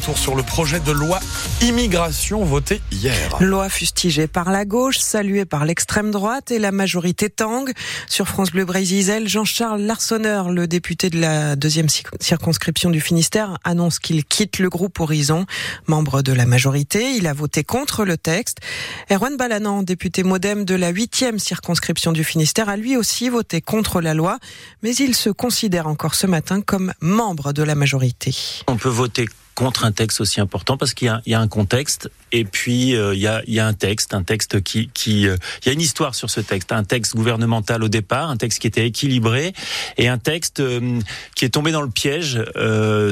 retour sur le projet de loi immigration voté hier. Loi fustigée par la gauche, saluée par l'extrême droite et la majorité tangue. Sur France Bleu Brésil, Jean-Charles Larsonneur, le député de la deuxième circonscription du Finistère, annonce qu'il quitte le groupe Horizon. Membre de la majorité, il a voté contre le texte. Erwan Balanan, député modem de la huitième circonscription du Finistère, a lui aussi voté contre la loi, mais il se considère encore ce matin comme membre de la majorité. On peut voter contre un texte aussi important parce qu'il y, a un contexte et puis euh, il, y a, un texte, un texte qui, qui euh, il y a une histoire sur ce texte, un texte gouvernemental au départ, un texte qui était équilibré et un texte euh, qui est tombé dans le piège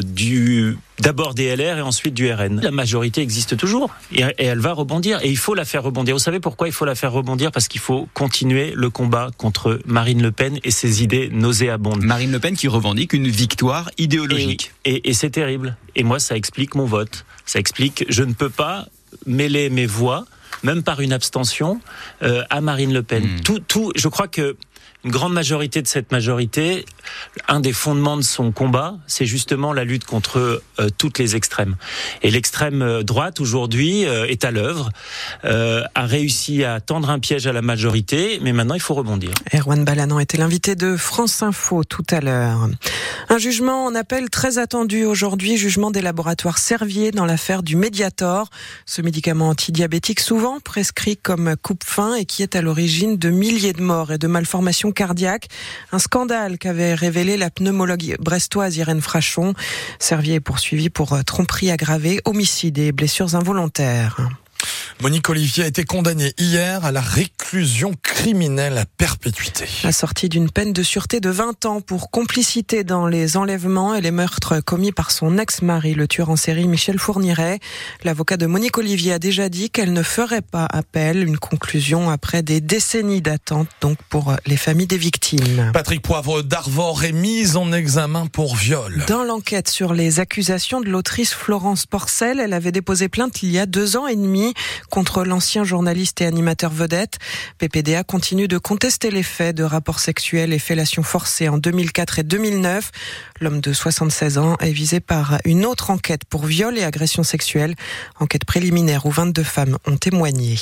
du d'abord des LR et ensuite du RN. La majorité existe toujours et, et, elle va rebondir et il faut la faire rebondir. Vous savez pourquoi il faut la faire rebondir? Parce qu'il faut continuer le combat contre Marine Le Pen et ses idées nauséabondes. Marine Le Pen qui revendique une victoire idéologique. Et, et, et c'est terrible. Et moi, ça explique mon vote. Ça explique, je ne peux pas mêler mes voix, même par une abstention, euh, à Marine Le Pen. Mmh. Tout, tout, je crois que une grande majorité de cette majorité, un des fondements de son combat, c'est justement la lutte contre euh, toutes les extrêmes. Et l'extrême euh, droite aujourd'hui euh, est à l'œuvre, euh, a réussi à tendre un piège à la majorité, mais maintenant il faut rebondir. Erwan Balanan était l'invité de France Info tout à l'heure. Un jugement en appel très attendu aujourd'hui, jugement des laboratoires Servier dans l'affaire du Mediator, ce médicament antidiabétique souvent prescrit comme coupe-faim et qui est à l'origine de milliers de morts et de malformations cardiaque. Un scandale qu'avait révélé la pneumologue brestoise Irène Frachon. Servier est poursuivi pour tromperie aggravée, homicide et blessures involontaires. Monique Olivier a été condamnée hier à la réclusion criminelle à perpétuité. La sortie d'une peine de sûreté de 20 ans pour complicité dans les enlèvements et les meurtres commis par son ex-mari, le tueur en série Michel Fourniret. L'avocat de Monique Olivier a déjà dit qu'elle ne ferait pas appel. Une conclusion après des décennies d'attente, donc pour les familles des victimes. Patrick Poivre d'Arvor est mis en examen pour viol. Dans l'enquête sur les accusations de l'autrice Florence Porcel, elle avait déposé plainte il y a deux ans et demi contre l'ancien journaliste et animateur vedette. PPDA continue de contester les faits de rapports sexuels et fellations forcées en 2004 et 2009. L'homme de 76 ans est visé par une autre enquête pour viol et agression sexuelle, enquête préliminaire où 22 femmes ont témoigné.